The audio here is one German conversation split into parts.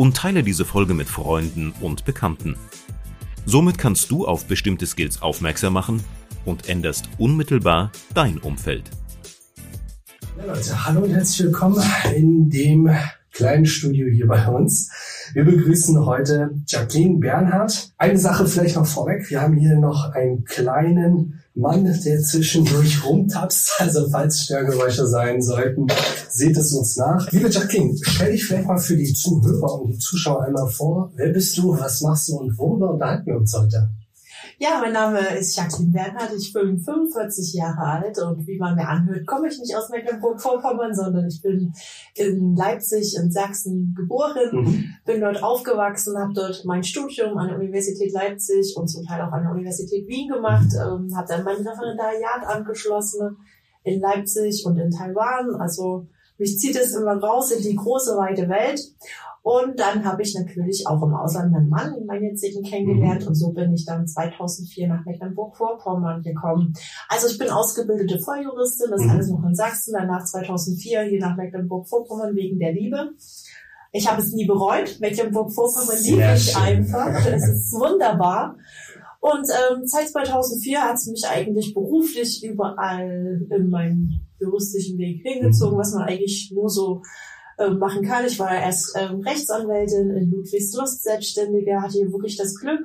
und teile diese Folge mit Freunden und Bekannten. Somit kannst du auf bestimmte Skills aufmerksam machen und änderst unmittelbar dein Umfeld. Ja, Leute, hallo und herzlich willkommen in dem kleinen Studio hier bei uns. Wir begrüßen heute Jacqueline Bernhardt. Eine Sache vielleicht noch vorweg. Wir haben hier noch einen kleinen Mann, der zwischendurch rumtapst. Also falls Störgeräusche sein sollten, seht es uns nach. Liebe Jacqueline, stell dich vielleicht mal für die Zuhörer und die Zuschauer einmal vor. Wer bist du, was machst du und worüber unterhalten wir uns heute? Ja, mein Name ist Jacqueline Bernhard, ich bin 45 Jahre alt und wie man mir anhört, komme ich nicht aus Mecklenburg-Vorpommern, sondern ich bin in Leipzig in Sachsen geboren, mhm. bin dort aufgewachsen, habe dort mein Studium an der Universität Leipzig und zum Teil auch an der Universität Wien gemacht, ähm, habe dann mein Referendariat angeschlossen in Leipzig und in Taiwan, also mich zieht es immer raus in die große, weite Welt. Und dann habe ich natürlich auch im Ausland meinen Mann, meinen jetzigen, kennengelernt. Mhm. Und so bin ich dann 2004 nach Mecklenburg-Vorpommern gekommen. Also ich bin ausgebildete Volljuristin, das mhm. alles noch in Sachsen. Danach 2004 hier nach Mecklenburg-Vorpommern wegen der Liebe. Ich habe es nie bereut. Mecklenburg-Vorpommern liebe ich einfach. Es ist wunderbar. Und ähm, seit 2004 hat es mich eigentlich beruflich überall in meinem juristischen Weg hingezogen, mhm. was man eigentlich nur so ähm, machen kann. Ich war erst ähm, Rechtsanwältin in Ludwigslust, Selbstständige, hatte hier wirklich das Glück,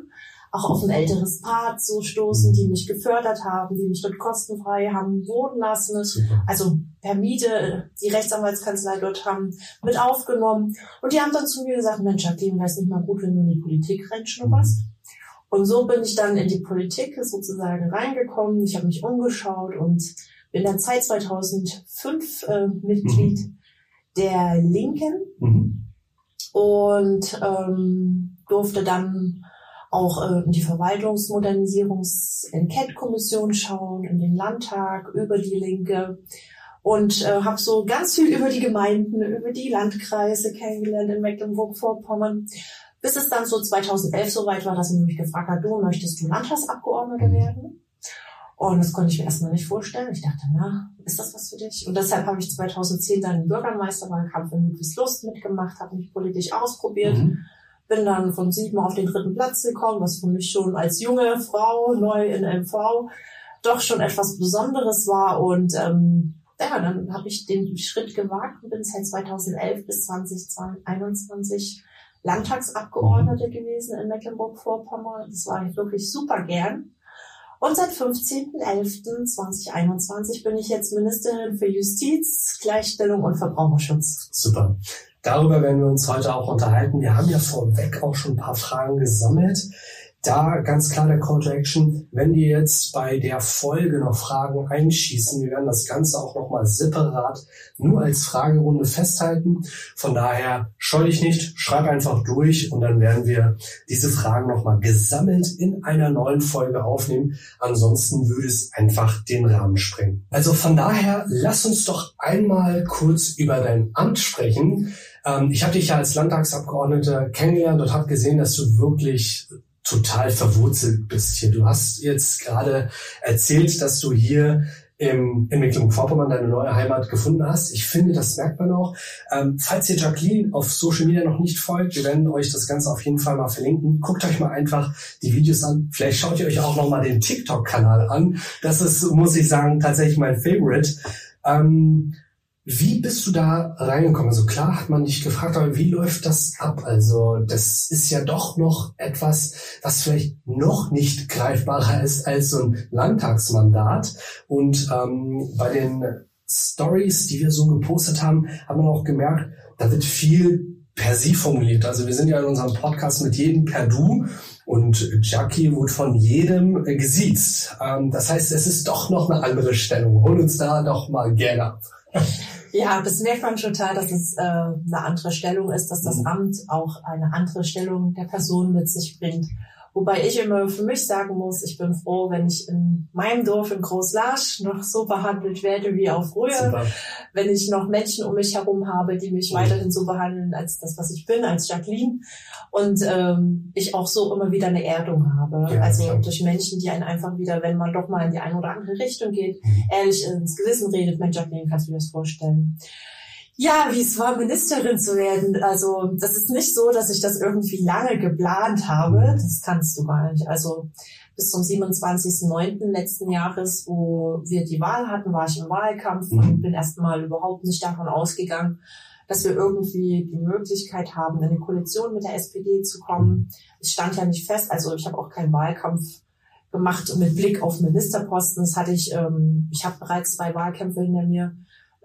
auch auf ein älteres Paar zu stoßen, die mich gefördert haben, die mich dort kostenfrei haben wohnen lassen. Super. Also per Miete, die Rechtsanwaltskanzlei dort haben mit aufgenommen. Und die haben dann zu mir gesagt, Mensch, Jacqueline, wäre es nicht mal gut, wenn du in die Politik reinschnupperst? Mhm. Und so bin ich dann in die Politik sozusagen reingekommen. Ich habe mich umgeschaut und bin dann seit 2005 äh, Mitglied mhm der Linken mhm. und ähm, durfte dann auch äh, in die Verwaltungsmodernisierungs-Enquete-Kommission schauen, in den Landtag, über die Linke und äh, habe so ganz viel über die Gemeinden, über die Landkreise kennengelernt in Mecklenburg-Vorpommern, bis es dann so 2011 soweit war, dass er mich gefragt hat, du möchtest du Landtagsabgeordnete werden? Und das konnte ich mir erstmal nicht vorstellen. Ich dachte, na, ist das was für dich? Und deshalb habe ich 2010 dann den Bürgermeisterwahlkampf in Ludwigslust mitgemacht, habe mich politisch ausprobiert. Mhm. Bin dann von sieben auf den dritten Platz gekommen, was für mich schon als junge Frau neu in MV doch schon etwas Besonderes war. Und ähm, ja, dann habe ich den Schritt gewagt und bin seit 2011 bis 2021 Landtagsabgeordnete gewesen in Mecklenburg-Vorpommern. Das war ich wirklich super gern. Und seit 15.11.2021 bin ich jetzt Ministerin für Justiz, Gleichstellung und Verbraucherschutz. Super. Darüber werden wir uns heute auch unterhalten. Wir haben ja vorweg auch schon ein paar Fragen gesammelt da ganz klar der Call to Action, wenn dir jetzt bei der Folge noch Fragen einschießen, wir werden das Ganze auch nochmal separat nur als Fragerunde festhalten. Von daher scheu dich nicht, schreib einfach durch und dann werden wir diese Fragen nochmal gesammelt in einer neuen Folge aufnehmen. Ansonsten würde es einfach den Rahmen sprengen. Also von daher, lass uns doch einmal kurz über dein Amt sprechen. Ähm, ich habe dich ja als Landtagsabgeordnete kennengelernt und habe gesehen, dass du wirklich total verwurzelt bist hier. Du hast jetzt gerade erzählt, dass du hier im, in Mecklenburg-Vorpommern deine neue Heimat gefunden hast. Ich finde, das merkt man auch. Ähm, falls ihr Jacqueline auf Social Media noch nicht folgt, wir werden euch das Ganze auf jeden Fall mal verlinken. Guckt euch mal einfach die Videos an. Vielleicht schaut ihr euch auch noch mal den TikTok-Kanal an. Das ist, muss ich sagen, tatsächlich mein Favorite. Ähm, wie bist du da reingekommen? Also klar hat man dich gefragt, aber wie läuft das ab? Also das ist ja doch noch etwas, was vielleicht noch nicht greifbarer ist als so ein Landtagsmandat. Und ähm, bei den Stories, die wir so gepostet haben, haben wir auch gemerkt, da wird viel per Sie formuliert. Also wir sind ja in unserem Podcast mit jedem per Du und Jackie wurde von jedem gesiezt. Ähm, das heißt, es ist doch noch eine andere Stellung. Hol uns da doch mal gerne ab. Ja, das merkt man total, dass es äh, eine andere Stellung ist, dass das mhm. Amt auch eine andere Stellung der Person mit sich bringt. Wobei ich immer für mich sagen muss, ich bin froh, wenn ich in meinem Dorf in Großlarsch noch so behandelt werde wie auch früher. Super. Wenn ich noch Menschen um mich herum habe, die mich mhm. weiterhin so behandeln als das, was ich bin, als Jacqueline. Und ähm, ich auch so immer wieder eine Erdung habe. Ja, also klar. durch Menschen, die einen einfach wieder, wenn man doch mal in die eine oder andere Richtung geht, mhm. ehrlich ins Gewissen redet, Mensch, Jacqueline, kannst du dir das vorstellen? Ja, wie es war, Ministerin zu werden. Also das ist nicht so, dass ich das irgendwie lange geplant habe. Mhm. Das kannst du gar nicht. Also bis zum 27.09. letzten Jahres, wo wir die Wahl hatten, war ich im Wahlkampf und mhm. bin erstmal überhaupt nicht davon ausgegangen, dass wir irgendwie die Möglichkeit haben, in eine Koalition mit der SPD zu kommen. Es stand ja nicht fest, also ich habe auch keinen Wahlkampf gemacht mit Blick auf Ministerposten. Das hatte ich, ähm, ich habe bereits zwei Wahlkämpfe hinter mir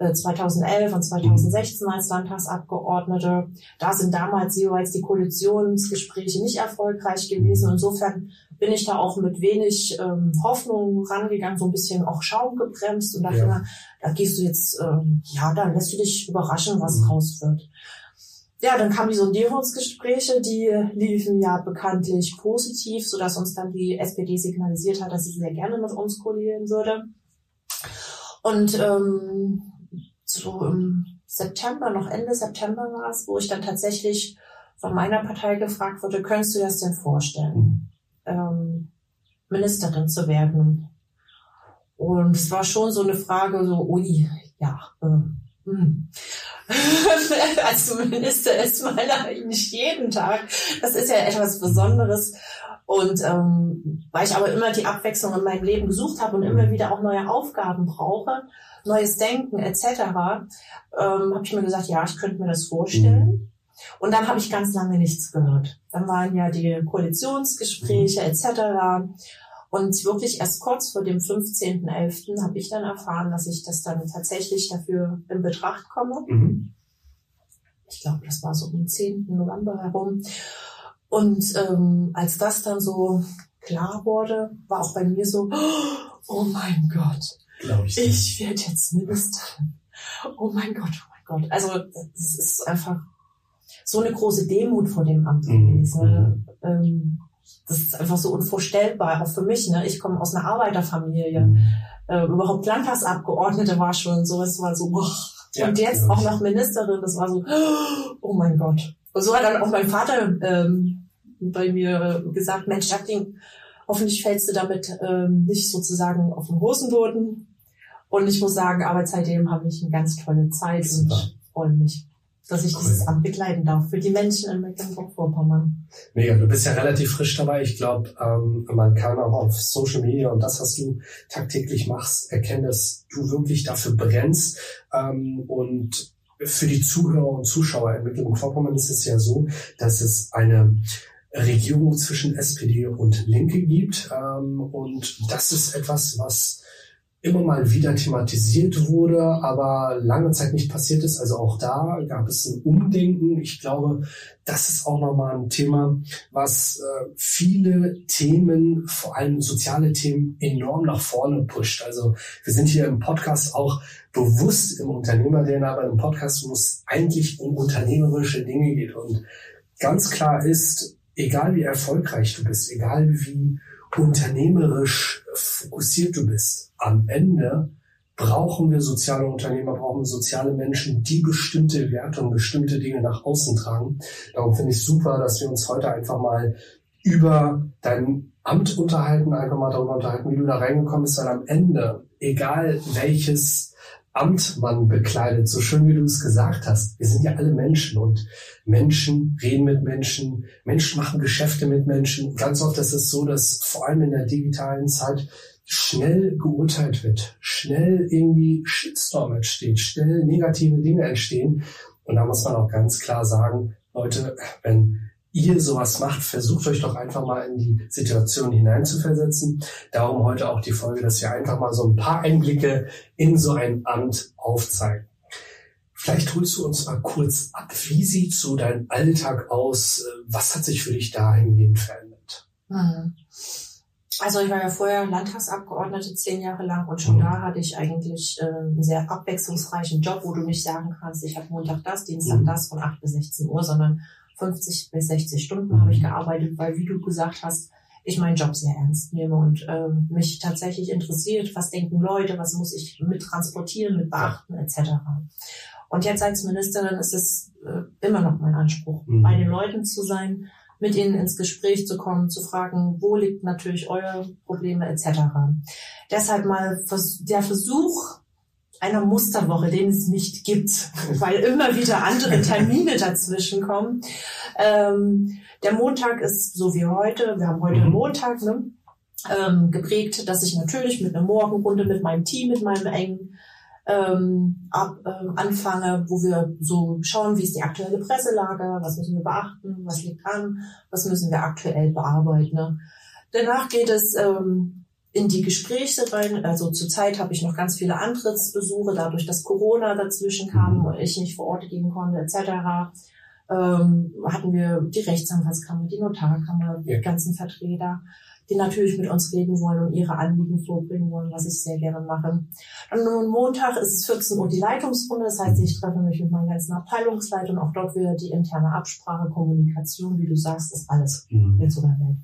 2011 äh, und 2016 als Landtagsabgeordnete. Da sind damals jeweils die Koalitionsgespräche nicht erfolgreich gewesen. Insofern bin ich da auch mit wenig ähm, Hoffnung rangegangen, so ein bisschen auch Schaum gebremst und dachte, ja. da gehst du jetzt, ähm, ja, dann lässt du dich überraschen, was mhm. raus wird. Ja, dann kamen die Sondierungsgespräche, die liefen ja bekanntlich positiv, sodass uns dann die SPD signalisiert hat, dass sie sehr gerne mit uns koalieren würde. Und ähm, so im September, noch Ende September war es, wo ich dann tatsächlich von meiner Partei gefragt wurde, könntest du dir das denn vorstellen, mhm. ähm, Ministerin zu werden? Und es war schon so eine Frage, so, ui, ja, äh, hm. als Minister ist man eigentlich jeden Tag. Das ist ja etwas Besonderes. Und ähm, weil ich aber immer die Abwechslung in meinem Leben gesucht habe und immer wieder auch neue Aufgaben brauche, neues Denken etc., ähm, habe ich mir gesagt, ja, ich könnte mir das vorstellen. Mhm. Und dann habe ich ganz lange nichts gehört. Dann waren ja die Koalitionsgespräche etc. Und wirklich erst kurz vor dem 15.11. habe ich dann erfahren, dass ich das dann tatsächlich dafür in Betracht komme. Mhm. Ich glaube, das war so am 10. November herum. Und ähm, als das dann so klar wurde, war auch bei mir so, oh mein Gott, ich, ich werde jetzt Ministerin. Oh mein Gott, oh mein Gott. Also das ist einfach so eine große Demut vor dem Amt mhm. gewesen. Mhm. Ähm, das ist einfach so unvorstellbar, auch für mich. Ne? Ich komme aus einer Arbeiterfamilie. Mhm. Äh, überhaupt Landtagsabgeordnete war schon so, es war so, boah. Ja, und jetzt ja. auch noch Ministerin, das war so, oh mein Gott. Und so hat dann auch mein Vater ähm, bei mir gesagt, Mensch, Jacqueline, hoffentlich fällst du damit ähm, nicht sozusagen auf den Hosenboden. Und ich muss sagen, aber seitdem habe ich eine ganz tolle Zeit Super. und freue mich, dass ich cool. dieses Amt begleiten darf für die Menschen in Mecklenburg-Vorpommern. Mega, du bist ja relativ frisch dabei. Ich glaube, ähm, man kann auch auf Social Media und das, was du tagtäglich machst, erkennen, dass du wirklich dafür brennst. Ähm, und für die Zuhörer und Zuschauer in Mecklenburg-Vorpommern ist es ja so, dass es eine Regierung zwischen SPD und Linke gibt. Ähm, und das ist etwas, was immer mal wieder thematisiert wurde, aber lange Zeit nicht passiert ist. Also auch da gab es ein Umdenken. Ich glaube, das ist auch nochmal ein Thema, was äh, viele Themen, vor allem soziale Themen, enorm nach vorne pusht. Also wir sind hier im Podcast auch bewusst im Unternehmer-DNA, aber im Podcast, wo es eigentlich um unternehmerische Dinge geht. Und ganz klar ist, egal wie erfolgreich du bist, egal wie unternehmerisch fokussiert du bist, am Ende brauchen wir soziale Unternehmer, brauchen wir soziale Menschen, die bestimmte Werte und bestimmte Dinge nach außen tragen. Darum finde ich super, dass wir uns heute einfach mal über dein Amt unterhalten, einfach mal darüber unterhalten, wie du da reingekommen bist, weil am Ende, egal welches Amt man bekleidet, so schön wie du es gesagt hast. Wir sind ja alle Menschen und Menschen reden mit Menschen, Menschen machen Geschäfte mit Menschen. Ganz oft ist es so, dass vor allem in der digitalen Zeit schnell geurteilt wird, schnell irgendwie Shitstorm entsteht, schnell negative Dinge entstehen. Und da muss man auch ganz klar sagen, Leute, wenn ihr sowas macht, versucht euch doch einfach mal in die Situation hineinzuversetzen. Darum heute auch die Folge, dass wir einfach mal so ein paar Einblicke in so ein Amt aufzeigen. Vielleicht holst du uns mal kurz ab, wie sieht so dein Alltag aus? Was hat sich für dich dahingehend verändert? Hm. Also ich war ja vorher Landtagsabgeordnete zehn Jahre lang und schon mhm. da hatte ich eigentlich äh, einen sehr abwechslungsreichen Job, wo du nicht sagen kannst, ich habe Montag das, Dienstag mhm. das von 8 bis 16 Uhr, sondern 50 bis 60 Stunden mhm. habe ich gearbeitet, weil wie du gesagt hast, ich meinen Job sehr ernst nehme und äh, mich tatsächlich interessiert, was denken Leute, was muss ich mit transportieren, mit beachten etc. Und jetzt als Ministerin ist es äh, immer noch mein Anspruch, mhm. bei den Leuten zu sein, mit ihnen ins Gespräch zu kommen, zu fragen, wo liegt natürlich eure Probleme etc. Deshalb mal der Versuch einer Musterwoche, den es nicht gibt, weil immer wieder andere Termine dazwischen kommen. Ähm, der Montag ist so wie heute, wir haben heute mhm. Montag, ne? ähm, geprägt, dass ich natürlich mit einer Morgenrunde mit meinem Team, mit meinem engen ähm, ab, äh, anfange, wo wir so schauen, wie ist die aktuelle Presselage, was müssen wir beachten, was liegt an, was müssen wir aktuell bearbeiten. Ne? Danach geht es ähm, in die Gespräche rein. Also zurzeit habe ich noch ganz viele Antrittsbesuche, dadurch, dass Corona dazwischen kam mhm. und ich nicht vor Ort gehen konnte, etc. Ähm, hatten wir die Rechtsanwaltskammer, die Notarkammer, die ganzen Vertreter die natürlich mit uns reden wollen und ihre Anliegen vorbringen wollen, was ich sehr gerne mache. Dann nun Montag ist es 14 Uhr die Leitungsrunde, das heißt, ich treffe mich mit meinen ganzen Abteilungsleitern, auch dort wieder die interne Absprache, Kommunikation, wie du sagst, ist alles mhm. in so einer Welt.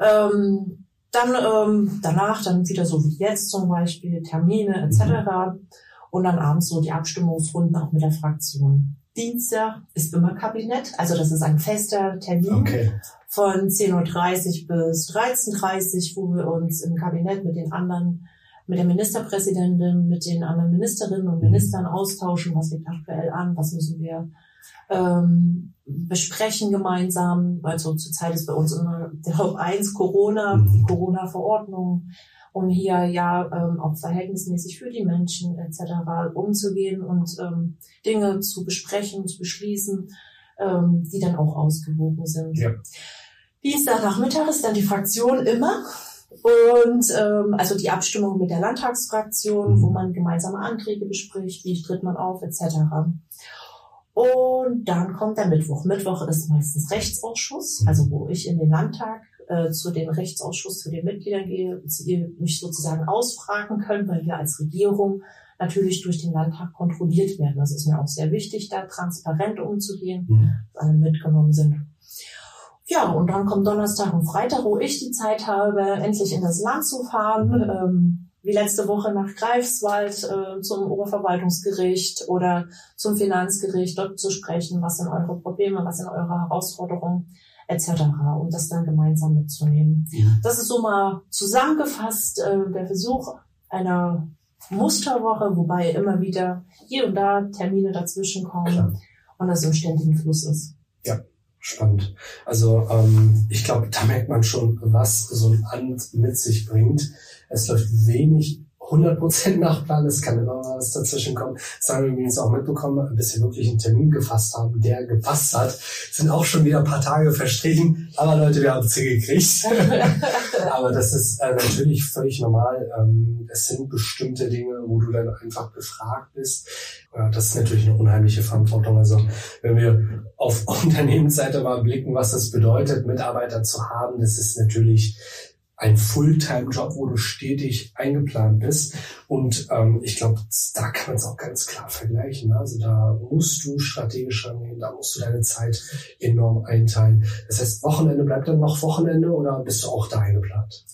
Ähm, dann ähm, danach dann wieder so wie jetzt zum Beispiel Termine etc. Mhm. Und dann abends so die Abstimmungsrunden auch mit der Fraktion. Dienstag ist immer Kabinett, also das ist ein fester Termin okay. von 10.30 Uhr bis 13.30 Uhr, wo wir uns im Kabinett mit den anderen, mit der Ministerpräsidentin, mit den anderen Ministerinnen und Ministern austauschen, was liegt aktuell an, was müssen wir ähm, besprechen gemeinsam. Also zurzeit ist bei uns immer der Haupt 1 Corona, mhm. Corona-Verordnung um hier ja ähm, auch verhältnismäßig für die Menschen etc. umzugehen und ähm, Dinge zu besprechen, zu beschließen, ähm, die dann auch ausgewogen sind. Ja. Dienstagnachmittag ist dann die Fraktion immer. Und ähm, also die Abstimmung mit der Landtagsfraktion, mhm. wo man gemeinsame Anträge bespricht, wie tritt man auf, etc. Und dann kommt der Mittwoch. Mittwoch ist meistens Rechtsausschuss, also wo ich in den Landtag äh, zu dem Rechtsausschuss, zu den Mitgliedern gehe, sie mich sozusagen ausfragen können, weil wir als Regierung natürlich durch den Landtag kontrolliert werden. Das ist mir auch sehr wichtig, da transparent umzugehen, mhm. dass alle mitgenommen sind. Ja, und dann kommt Donnerstag und Freitag, wo ich die Zeit habe, endlich in das Land zu fahren. Mhm. Ähm, wie letzte Woche nach Greifswald äh, zum Oberverwaltungsgericht oder zum Finanzgericht, dort zu sprechen, was sind eure Probleme, was sind eure Herausforderungen etc. und das dann gemeinsam mitzunehmen. Ja. Das ist so mal zusammengefasst äh, der Versuch einer Musterwoche, wobei immer wieder hier und da Termine dazwischen kommen Klar. und das im ständigen Fluss ist. Ja, spannend. Also ähm, ich glaube, da merkt man schon, was so ein Amt mit sich bringt. Es läuft wenig 100% nach Plan, es kann immer was dazwischen kommen. Das haben wir übrigens auch mitbekommen, bis wir wirklich einen Termin gefasst haben, der gepasst hat. Sind auch schon wieder ein paar Tage verstrichen, aber Leute, wir haben es hingekriegt. aber das ist äh, natürlich völlig normal. Ähm, es sind bestimmte Dinge, wo du dann einfach befragt bist. Ja, das ist natürlich eine unheimliche Verantwortung. Also wenn wir auf Unternehmensseite mal blicken, was das bedeutet, Mitarbeiter zu haben, das ist natürlich ein Fulltime-Job, wo du stetig eingeplant bist. Und ähm, ich glaube, da kann man es auch ganz klar vergleichen. Also da musst du strategisch rangehen, da musst du deine Zeit enorm einteilen. Das heißt, Wochenende bleibt dann noch Wochenende oder bist du auch da eingeplant?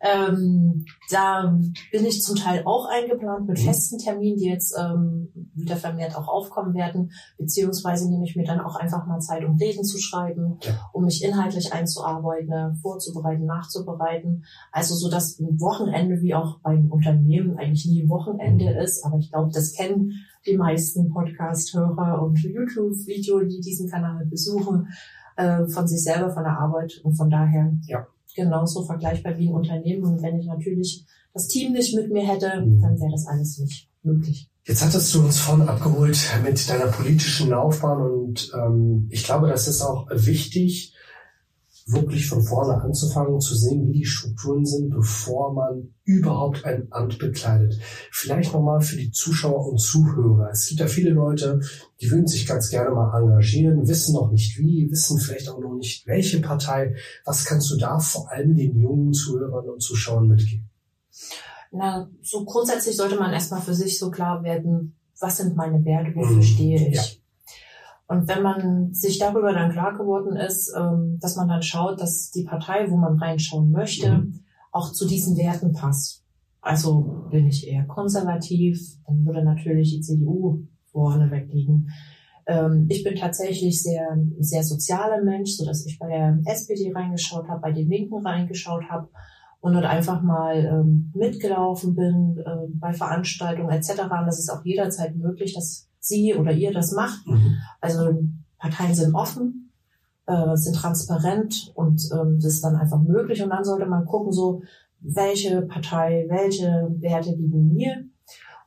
Ähm, da bin ich zum Teil auch eingeplant mit mhm. festen Terminen, die jetzt ähm, wieder vermehrt auch aufkommen werden, beziehungsweise nehme ich mir dann auch einfach mal Zeit, um Reden zu schreiben, um mich inhaltlich einzuarbeiten, vorzubereiten, nachzubereiten. Also so dass ein Wochenende wie auch beim Unternehmen eigentlich nie Wochenende mhm. ist, aber ich glaube, das kennen die meisten Podcast-Hörer und YouTube-Video, die diesen Kanal besuchen, äh, von sich selber, von der Arbeit und von daher. Ja genauso vergleichbar wie ein Unternehmen. Und wenn ich natürlich das Team nicht mit mir hätte, mhm. dann wäre das alles nicht möglich. Jetzt hattest du uns vorhin abgeholt mit deiner politischen Laufbahn und ähm, ich glaube, das ist auch wichtig, wirklich von vorne anzufangen, zu sehen, wie die Strukturen sind, bevor man überhaupt ein Amt bekleidet. Vielleicht nochmal für die Zuschauer und Zuhörer. Es gibt ja viele Leute, die würden sich ganz gerne mal engagieren, wissen noch nicht wie, wissen vielleicht auch noch nicht welche Partei. Was kannst du da vor allem den jungen Zuhörern und Zuschauern mitgeben? Na, so grundsätzlich sollte man erstmal für sich so klar werden, was sind meine Werte, wofür mhm. stehe ich. Ja. Und wenn man sich darüber dann klar geworden ist, ähm, dass man dann schaut, dass die Partei, wo man reinschauen möchte, mhm. auch zu diesen Werten passt. Also bin ich eher konservativ, dann würde natürlich die CDU vorne wegliegen. Ähm, ich bin tatsächlich sehr, sehr sozialer Mensch, so dass ich bei der SPD reingeschaut habe, bei den Linken reingeschaut habe und dort einfach mal ähm, mitgelaufen bin äh, bei Veranstaltungen etc. Und das ist auch jederzeit möglich, dass sie oder ihr das macht. Mhm. Also Parteien sind offen, äh, sind transparent und ähm, das ist dann einfach möglich. Und dann sollte man gucken, so welche Partei, welche Werte liegen mir.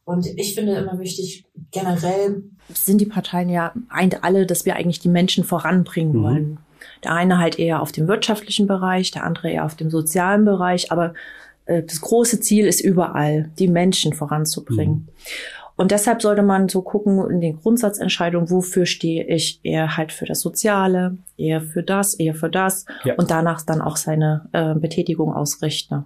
Und ich finde immer wichtig, generell sind die Parteien ja eint alle, dass wir eigentlich die Menschen voranbringen mhm. wollen. Der eine halt eher auf dem wirtschaftlichen Bereich, der andere eher auf dem sozialen Bereich, aber äh, das große Ziel ist überall, die Menschen voranzubringen. Mhm. Und deshalb sollte man so gucken in den Grundsatzentscheidungen, wofür stehe ich? Eher halt für das Soziale, eher für das, eher für das ja. und danach dann auch seine äh, Betätigung ausrichten.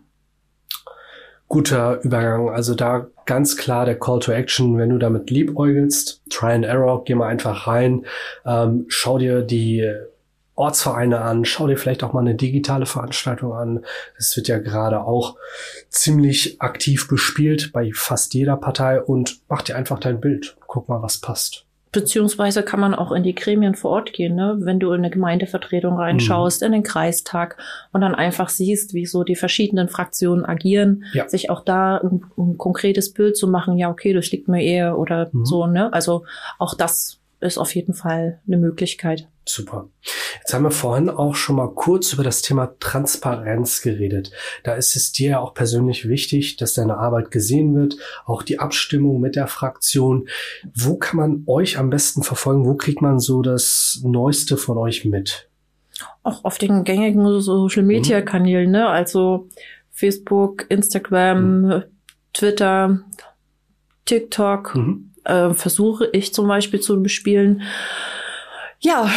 Guter Übergang. Also da ganz klar der Call to Action, wenn du damit liebäugelst, Try and Error, geh mal einfach rein, ähm, schau dir die Ortsvereine an, schau dir vielleicht auch mal eine digitale Veranstaltung an. Es wird ja gerade auch ziemlich aktiv bespielt bei fast jeder Partei und mach dir einfach dein Bild. Guck mal, was passt. Beziehungsweise kann man auch in die Gremien vor Ort gehen, ne? wenn du in eine Gemeindevertretung reinschaust, mhm. in den Kreistag und dann einfach siehst, wie so die verschiedenen Fraktionen agieren, ja. sich auch da ein, ein, konkretes Bild zu machen, ja, okay, das liegt mir eher oder mhm. so, ne? Also auch das ist auf jeden Fall eine Möglichkeit. Super. Jetzt haben wir vorhin auch schon mal kurz über das Thema Transparenz geredet. Da ist es dir ja auch persönlich wichtig, dass deine Arbeit gesehen wird, auch die Abstimmung mit der Fraktion. Wo kann man euch am besten verfolgen? Wo kriegt man so das Neueste von euch mit? Auch auf den gängigen Social Media Kanälen, ne? Also Facebook, Instagram, mhm. Twitter, TikTok. Mhm äh, versuche ich zum Beispiel zu bespielen. Ja,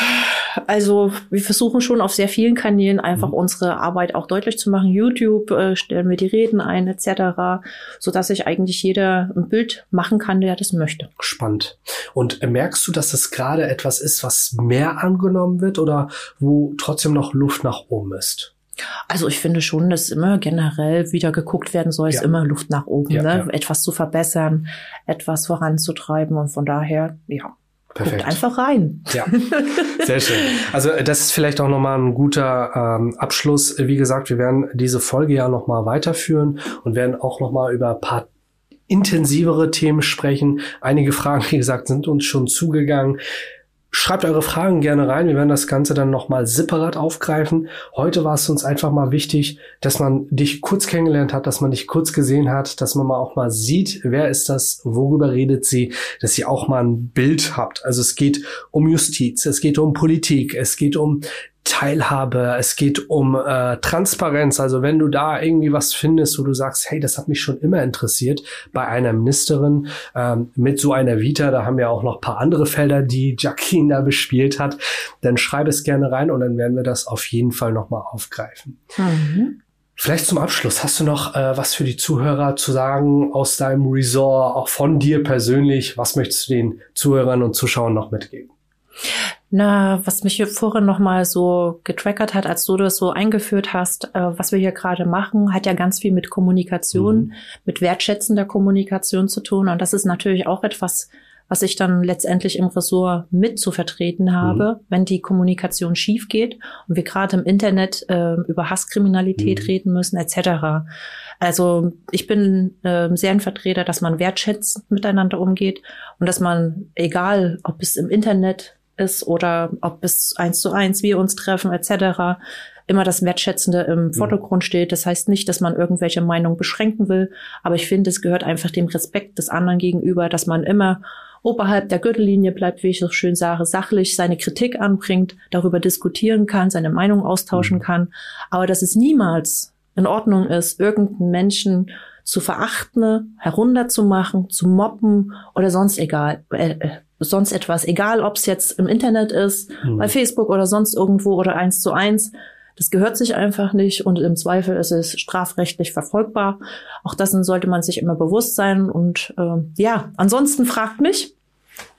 also wir versuchen schon auf sehr vielen Kanälen einfach mhm. unsere Arbeit auch deutlich zu machen. YouTube äh, stellen wir die Reden ein etc., so dass sich eigentlich jeder ein Bild machen kann, der das möchte. Spannend. Und merkst du, dass das gerade etwas ist, was mehr angenommen wird oder wo trotzdem noch Luft nach oben ist? Also ich finde schon, dass immer generell wieder geguckt werden soll, ja. ist immer Luft nach oben, ja, ne? Ja. etwas zu verbessern, etwas voranzutreiben und von daher, ja. Perfekt. Guckt einfach rein. Ja, sehr schön. Also das ist vielleicht auch nochmal ein guter ähm, Abschluss. Wie gesagt, wir werden diese Folge ja nochmal weiterführen und werden auch nochmal über ein paar intensivere Themen sprechen. Einige Fragen, wie gesagt, sind uns schon zugegangen. Schreibt eure Fragen gerne rein. Wir werden das Ganze dann nochmal separat aufgreifen. Heute war es uns einfach mal wichtig, dass man dich kurz kennengelernt hat, dass man dich kurz gesehen hat, dass man mal auch mal sieht, wer ist das, worüber redet sie, dass ihr auch mal ein Bild habt. Also es geht um Justiz, es geht um Politik, es geht um Teilhabe, es geht um äh, Transparenz. Also wenn du da irgendwie was findest, wo du sagst, hey, das hat mich schon immer interessiert bei einer Ministerin ähm, mit so einer Vita, da haben wir auch noch paar andere Felder, die Jacqueline da bespielt hat, dann schreib es gerne rein und dann werden wir das auf jeden Fall nochmal aufgreifen. Mhm. Vielleicht zum Abschluss, hast du noch äh, was für die Zuhörer zu sagen aus deinem Resort, auch von dir persönlich? Was möchtest du den Zuhörern und Zuschauern noch mitgeben? Na, was mich hier vorhin nochmal so getrackert hat, als du das so eingeführt hast, äh, was wir hier gerade machen, hat ja ganz viel mit Kommunikation, mhm. mit wertschätzender Kommunikation zu tun. Und das ist natürlich auch etwas, was ich dann letztendlich im Ressort mit zu vertreten habe, mhm. wenn die Kommunikation schief geht und wir gerade im Internet äh, über Hasskriminalität mhm. reden müssen, etc. Also ich bin äh, sehr ein Vertreter, dass man wertschätzend miteinander umgeht und dass man, egal ob es im Internet ist oder ob es eins zu eins wir uns treffen etc., immer das Wertschätzende im mhm. Vordergrund steht. Das heißt nicht, dass man irgendwelche Meinungen beschränken will, aber ich finde, es gehört einfach dem Respekt des anderen gegenüber, dass man immer oberhalb der Gürtellinie bleibt, wie ich so schön sage, sachlich seine Kritik anbringt, darüber diskutieren kann, seine Meinung austauschen mhm. kann, aber dass es niemals in Ordnung ist, irgendeinen Menschen zu verachten, herunterzumachen, zu mobben oder sonst egal, äh, äh sonst etwas, egal ob es jetzt im Internet ist, mhm. bei Facebook oder sonst irgendwo oder eins zu eins. Das gehört sich einfach nicht und im Zweifel ist es strafrechtlich verfolgbar. Auch dessen sollte man sich immer bewusst sein. Und äh, ja, ansonsten fragt mich.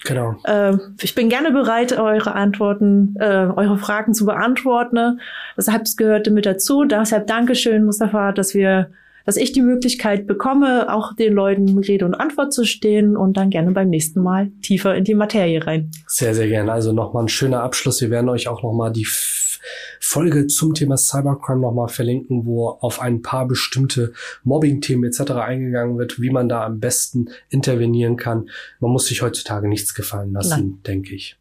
Genau. Äh, ich bin gerne bereit, eure Antworten, äh, eure Fragen zu beantworten. Deshalb gehörte mit dazu. Deshalb Dankeschön, Mustafa, dass wir dass ich die Möglichkeit bekomme, auch den Leuten Rede und Antwort zu stehen und dann gerne beim nächsten Mal tiefer in die Materie rein. Sehr, sehr gerne. Also nochmal ein schöner Abschluss. Wir werden euch auch nochmal die Folge zum Thema Cybercrime nochmal verlinken, wo auf ein paar bestimmte Mobbing-Themen etc. eingegangen wird, wie man da am besten intervenieren kann. Man muss sich heutzutage nichts gefallen lassen, Nein. denke ich.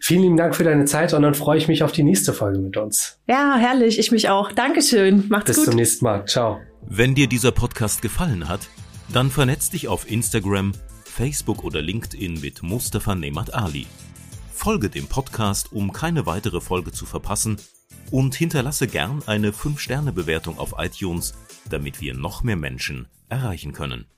Vielen lieben Dank für deine Zeit und dann freue ich mich auf die nächste Folge mit uns. Ja, herrlich. Ich mich auch. Dankeschön. Macht's Bis gut. Bis zum nächsten Mal. Ciao. Wenn dir dieser Podcast gefallen hat, dann vernetz dich auf Instagram, Facebook oder LinkedIn mit Mustafa Nemat Ali. Folge dem Podcast, um keine weitere Folge zu verpassen und hinterlasse gern eine 5-Sterne-Bewertung auf iTunes, damit wir noch mehr Menschen erreichen können.